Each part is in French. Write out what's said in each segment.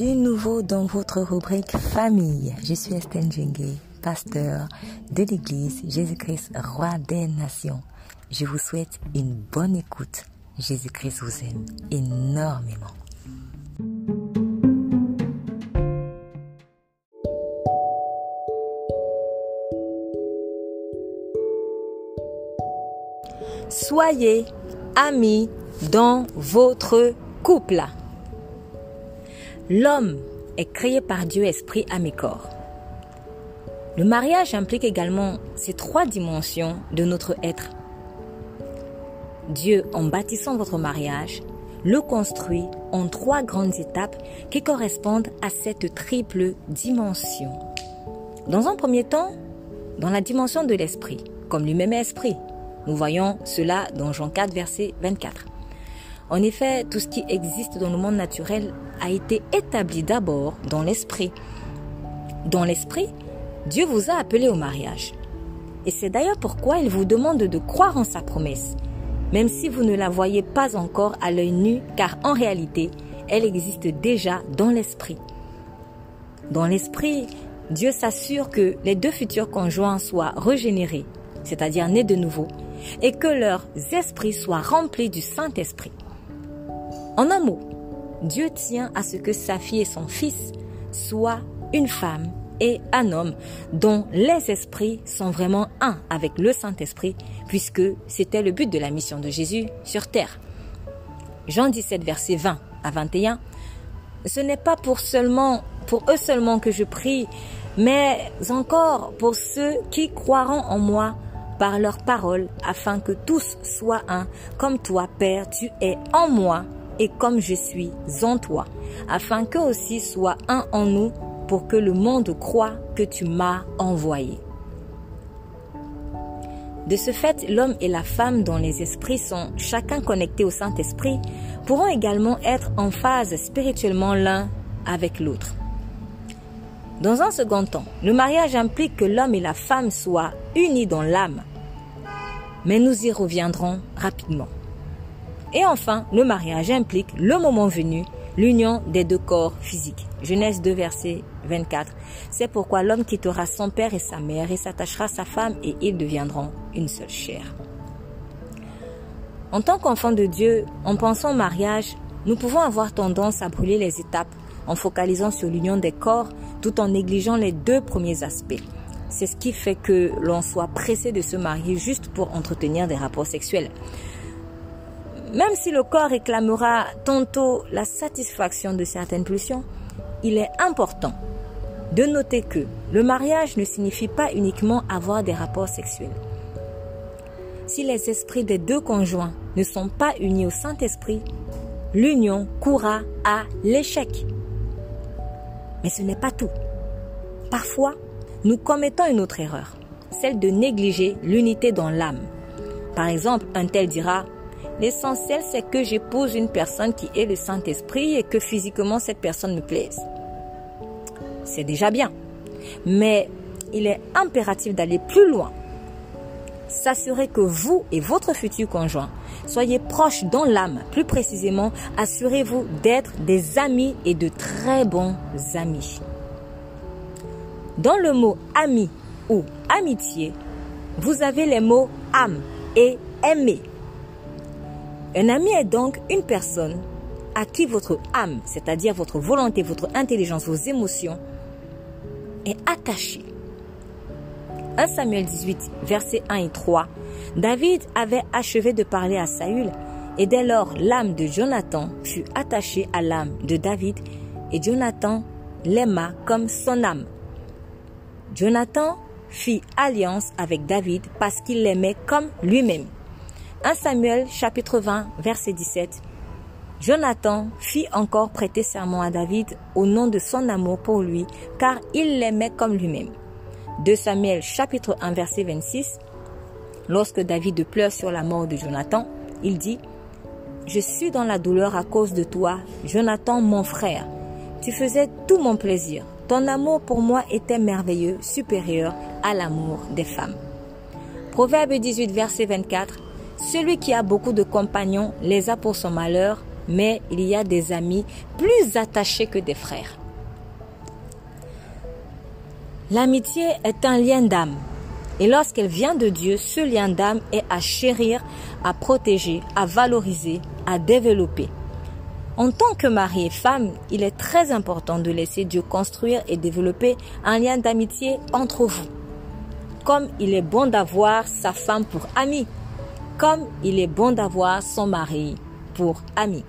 Nouveau dans votre rubrique famille. Je suis Estelle Djengue, pasteur de l'église Jésus-Christ, roi des nations. Je vous souhaite une bonne écoute. Jésus-Christ vous aime énormément. Soyez amis dans votre couple. L'homme est créé par Dieu esprit, âme et corps. Le mariage implique également ces trois dimensions de notre être. Dieu, en bâtissant votre mariage, le construit en trois grandes étapes qui correspondent à cette triple dimension. Dans un premier temps, dans la dimension de l'esprit, comme lui-même esprit. Nous voyons cela dans Jean 4, verset 24. En effet, tout ce qui existe dans le monde naturel a été établi d'abord dans l'esprit. Dans l'esprit, Dieu vous a appelé au mariage. Et c'est d'ailleurs pourquoi il vous demande de croire en sa promesse, même si vous ne la voyez pas encore à l'œil nu, car en réalité, elle existe déjà dans l'esprit. Dans l'esprit, Dieu s'assure que les deux futurs conjoints soient régénérés, c'est-à-dire nés de nouveau, et que leurs esprits soient remplis du Saint-Esprit. En un mot, Dieu tient à ce que sa fille et son fils soient une femme et un homme dont les esprits sont vraiment un avec le Saint-Esprit, puisque c'était le but de la mission de Jésus sur terre. Jean 17, verset 20 à 21. Ce n'est pas pour seulement, pour eux seulement que je prie, mais encore pour ceux qui croiront en moi par leurs paroles, afin que tous soient un, comme toi, Père, tu es en moi et comme je suis en toi, afin qu'eux aussi soient un en nous, pour que le monde croit que tu m'as envoyé. De ce fait, l'homme et la femme dont les esprits sont chacun connectés au Saint-Esprit pourront également être en phase spirituellement l'un avec l'autre. Dans un second temps, le mariage implique que l'homme et la femme soient unis dans l'âme. Mais nous y reviendrons rapidement. Et enfin, le mariage implique, le moment venu, l'union des deux corps physiques. Genèse 2, verset 24. C'est pourquoi l'homme quittera son père et sa mère et s'attachera à sa femme et ils deviendront une seule chair. En tant qu'enfant de Dieu, en pensant au mariage, nous pouvons avoir tendance à brûler les étapes en focalisant sur l'union des corps tout en négligeant les deux premiers aspects. C'est ce qui fait que l'on soit pressé de se marier juste pour entretenir des rapports sexuels. Même si le corps réclamera tantôt la satisfaction de certaines pulsions, il est important de noter que le mariage ne signifie pas uniquement avoir des rapports sexuels. Si les esprits des deux conjoints ne sont pas unis au Saint-Esprit, l'union courra à l'échec. Mais ce n'est pas tout. Parfois, nous commettons une autre erreur, celle de négliger l'unité dans l'âme. Par exemple, un tel dira L'essentiel, c'est que j'épouse une personne qui est le Saint-Esprit et que physiquement cette personne me plaise. C'est déjà bien. Mais il est impératif d'aller plus loin. S'assurer que vous et votre futur conjoint soyez proches dans l'âme. Plus précisément, assurez-vous d'être des amis et de très bons amis. Dans le mot ami ou amitié, vous avez les mots âme et aimer. Un ami est donc une personne à qui votre âme, c'est-à-dire votre volonté, votre intelligence, vos émotions, est attachée. 1 Samuel 18, versets 1 et 3. David avait achevé de parler à Saül, et dès lors l'âme de Jonathan fut attachée à l'âme de David, et Jonathan l'aima comme son âme. Jonathan fit alliance avec David parce qu'il l'aimait comme lui-même. 1 Samuel chapitre 20 verset 17. Jonathan fit encore prêter serment à David au nom de son amour pour lui, car il l'aimait comme lui-même. 2 Samuel chapitre 1 verset 26. Lorsque David pleure sur la mort de Jonathan, il dit, Je suis dans la douleur à cause de toi, Jonathan mon frère. Tu faisais tout mon plaisir. Ton amour pour moi était merveilleux, supérieur à l'amour des femmes. Proverbe 18 verset 24. Celui qui a beaucoup de compagnons les a pour son malheur, mais il y a des amis plus attachés que des frères. L'amitié est un lien d'âme. Et lorsqu'elle vient de Dieu, ce lien d'âme est à chérir, à protéger, à valoriser, à développer. En tant que mari et femme, il est très important de laisser Dieu construire et développer un lien d'amitié entre vous. Comme il est bon d'avoir sa femme pour amie, comme il est bon d'avoir son mari pour ami.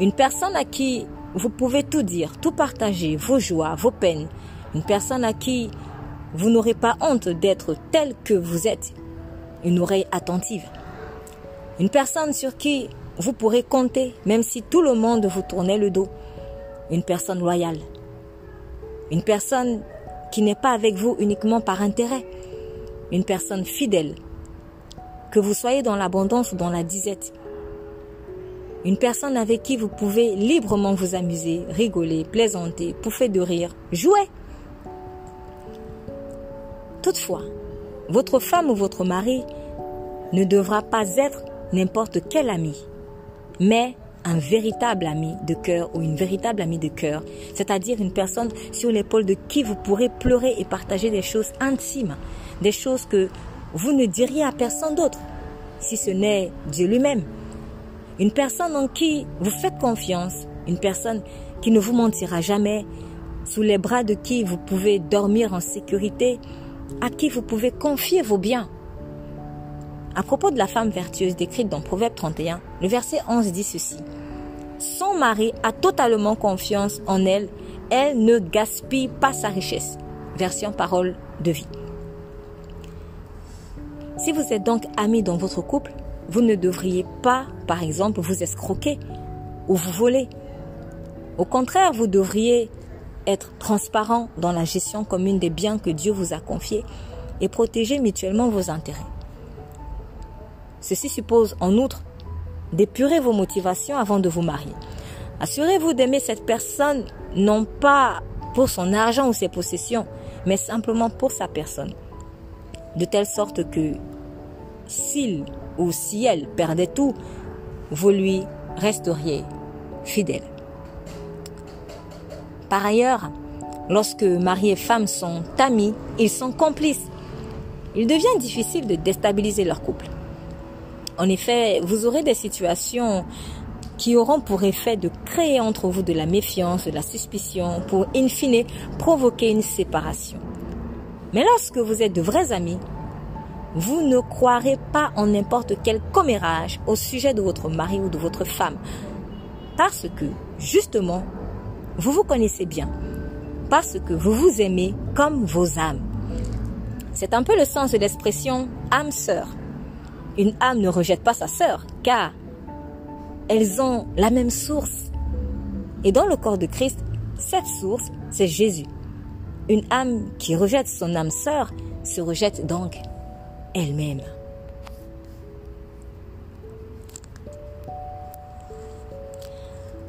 Une personne à qui vous pouvez tout dire, tout partager, vos joies, vos peines. Une personne à qui vous n'aurez pas honte d'être tel que vous êtes. Une oreille attentive. Une personne sur qui vous pourrez compter même si tout le monde vous tournait le dos. Une personne loyale. Une personne qui n'est pas avec vous uniquement par intérêt. Une personne fidèle. Que vous soyez dans l'abondance ou dans la disette. Une personne avec qui vous pouvez librement vous amuser, rigoler, plaisanter, pouffer de rire, jouer. Toutefois, votre femme ou votre mari ne devra pas être n'importe quel ami, mais un véritable ami de cœur ou une véritable amie de cœur, c'est-à-dire une personne sur l'épaule de qui vous pourrez pleurer et partager des choses intimes, des choses que vous ne diriez à personne d'autre, si ce n'est Dieu lui-même. Une personne en qui vous faites confiance, une personne qui ne vous mentira jamais, sous les bras de qui vous pouvez dormir en sécurité, à qui vous pouvez confier vos biens. À propos de la femme vertueuse décrite dans Proverbe 31, le verset 11 dit ceci. Son mari a totalement confiance en elle, elle ne gaspille pas sa richesse. Version parole de vie. Si vous êtes donc amis dans votre couple, vous ne devriez pas, par exemple, vous escroquer ou vous voler. Au contraire, vous devriez être transparent dans la gestion commune des biens que Dieu vous a confiés et protéger mutuellement vos intérêts. Ceci suppose en outre d'épurer vos motivations avant de vous marier. Assurez-vous d'aimer cette personne non pas pour son argent ou ses possessions, mais simplement pour sa personne. De telle sorte que s'il ou si elle perdait tout, vous lui resteriez fidèle. Par ailleurs, lorsque mari et femme sont amis, ils sont complices. Il devient difficile de déstabiliser leur couple. En effet, vous aurez des situations qui auront pour effet de créer entre vous de la méfiance, de la suspicion, pour in fine provoquer une séparation. Mais lorsque vous êtes de vrais amis, vous ne croirez pas en n'importe quel commérage au sujet de votre mari ou de votre femme. Parce que, justement, vous vous connaissez bien. Parce que vous vous aimez comme vos âmes. C'est un peu le sens de l'expression âme sœur. Une âme ne rejette pas sa sœur, car elles ont la même source. Et dans le corps de Christ, cette source, c'est Jésus. Une âme qui rejette son âme sœur se rejette donc elle-même.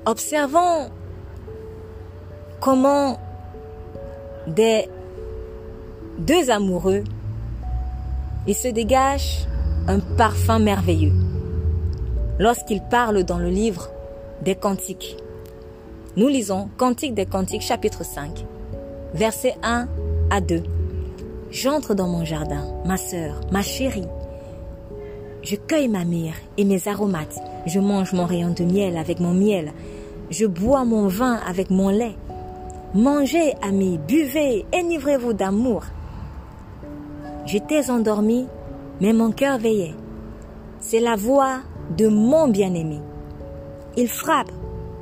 Observons comment des deux amoureux, il se dégage un parfum merveilleux lorsqu'ils parlent dans le livre des Cantiques. Nous lisons Cantique des Cantiques chapitre 5, versets 1 à 2. J'entre dans mon jardin, ma sœur, ma chérie. Je cueille ma myrrhe et mes aromates. Je mange mon rayon de miel avec mon miel. Je bois mon vin avec mon lait. Mangez, amis, buvez, enivrez-vous d'amour. J'étais endormi, mais mon cœur veillait. C'est la voix de mon bien-aimé. Il frappe.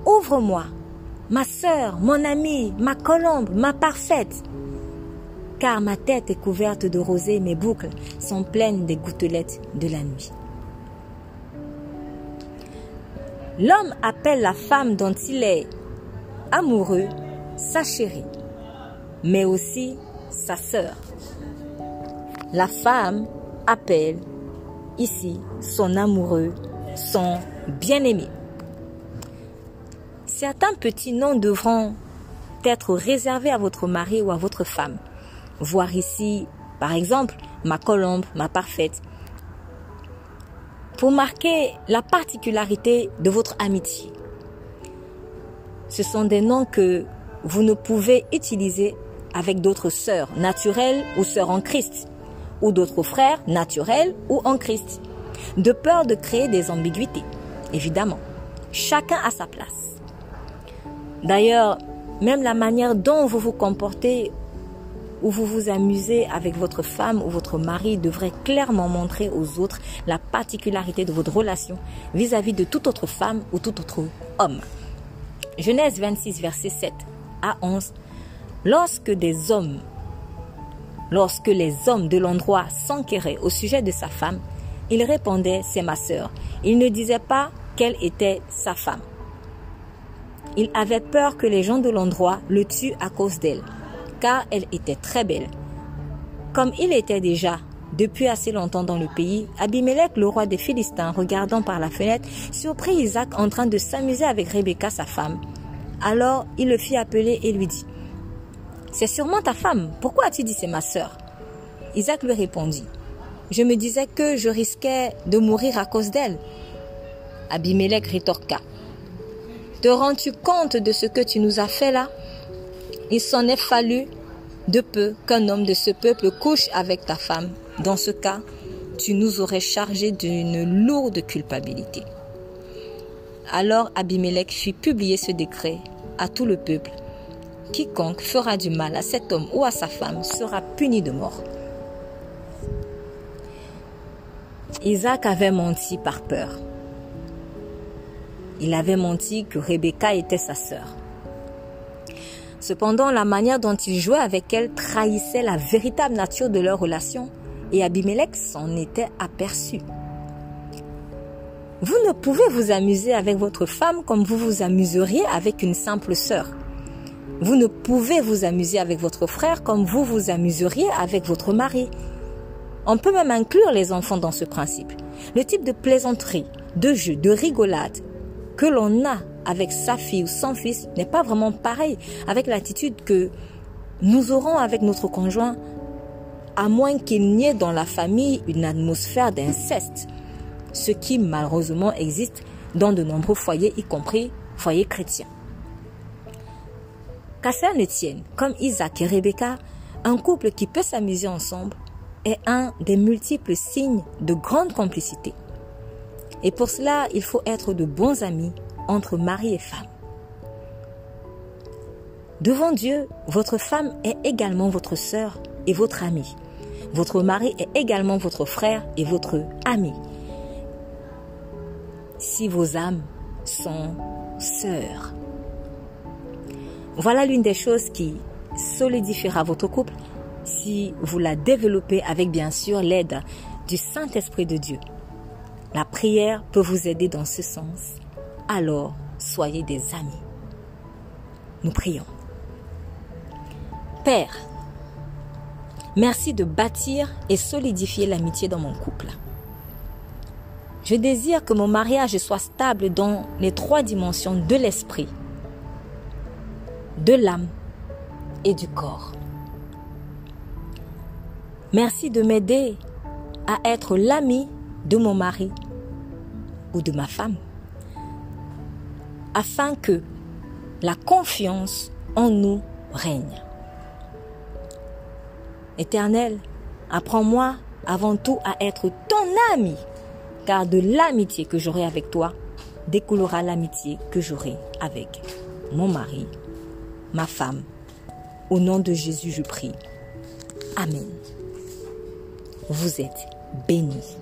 Ouvre-moi. Ma sœur, mon amie, ma colombe, ma parfaite car ma tête est couverte de rosée, mes boucles sont pleines des gouttelettes de la nuit. L'homme appelle la femme dont il est amoureux sa chérie, mais aussi sa sœur. La femme appelle ici son amoureux, son bien-aimé. Certains petits noms devront être réservés à votre mari ou à votre femme voir ici, par exemple, ma colombe, ma parfaite. pour marquer la particularité de votre amitié. Ce sont des noms que vous ne pouvez utiliser avec d'autres sœurs naturelles ou sœurs en Christ, ou d'autres frères naturels ou en Christ, de peur de créer des ambiguïtés, évidemment. Chacun a sa place. D'ailleurs, même la manière dont vous vous comportez ou vous vous amusez avec votre femme ou votre mari devrait clairement montrer aux autres la particularité de votre relation vis-à-vis de toute autre femme ou tout autre homme. Genèse 26, verset 7 à 11. Lorsque des hommes, lorsque les hommes de l'endroit s'enquéraient au sujet de sa femme, il répondait, c'est ma sœur. Il ne disait pas qu'elle était sa femme. Il avait peur que les gens de l'endroit le tuent à cause d'elle, car elle était très belle. Comme il était déjà depuis assez longtemps dans le pays, Abimelech, le roi des Philistins, regardant par la fenêtre, surprit Isaac en train de s'amuser avec Rebecca, sa femme. Alors il le fit appeler et lui dit, C'est sûrement ta femme, pourquoi as-tu dit c'est ma sœur? Isaac lui répondit, Je me disais que je risquais de mourir à cause d'elle. Abimelech rétorqua, Te rends-tu compte de ce que tu nous as fait là? Il s'en est fallu de peu qu'un homme de ce peuple couche avec ta femme. Dans ce cas, tu nous aurais chargé d'une lourde culpabilité. Alors Abimelech fit publier ce décret à tout le peuple. Quiconque fera du mal à cet homme ou à sa femme sera puni de mort. Isaac avait menti par peur. Il avait menti que Rebecca était sa sœur. Cependant, la manière dont il jouait avec elle trahissait la véritable nature de leur relation et Abimelech s'en était aperçu. Vous ne pouvez vous amuser avec votre femme comme vous vous amuseriez avec une simple sœur. Vous ne pouvez vous amuser avec votre frère comme vous vous amuseriez avec votre mari. On peut même inclure les enfants dans ce principe. Le type de plaisanterie, de jeu, de rigolade que l'on a avec sa fille ou son fils n'est pas vraiment pareil avec l'attitude que nous aurons avec notre conjoint, à moins qu'il n'y ait dans la famille une atmosphère d'inceste, ce qui malheureusement existe dans de nombreux foyers, y compris foyers chrétiens. Qu'à cela ne tienne, comme Isaac et Rebecca, un couple qui peut s'amuser ensemble est un des multiples signes de grande complicité. Et pour cela, il faut être de bons amis entre mari et femme. Devant Dieu, votre femme est également votre sœur et votre amie. Votre mari est également votre frère et votre ami. Si vos âmes sont sœurs. Voilà l'une des choses qui solidifiera votre couple si vous la développez avec bien sûr l'aide du Saint-Esprit de Dieu. La prière peut vous aider dans ce sens. Alors, soyez des amis. Nous prions. Père, merci de bâtir et solidifier l'amitié dans mon couple. Je désire que mon mariage soit stable dans les trois dimensions de l'esprit, de l'âme et du corps. Merci de m'aider à être l'ami de mon mari de ma femme, afin que la confiance en nous règne. Éternel, apprends-moi avant tout à être ton ami, car de l'amitié que j'aurai avec toi découlera l'amitié que j'aurai avec mon mari, ma femme. Au nom de Jésus, je prie. Amen. Vous êtes bénis.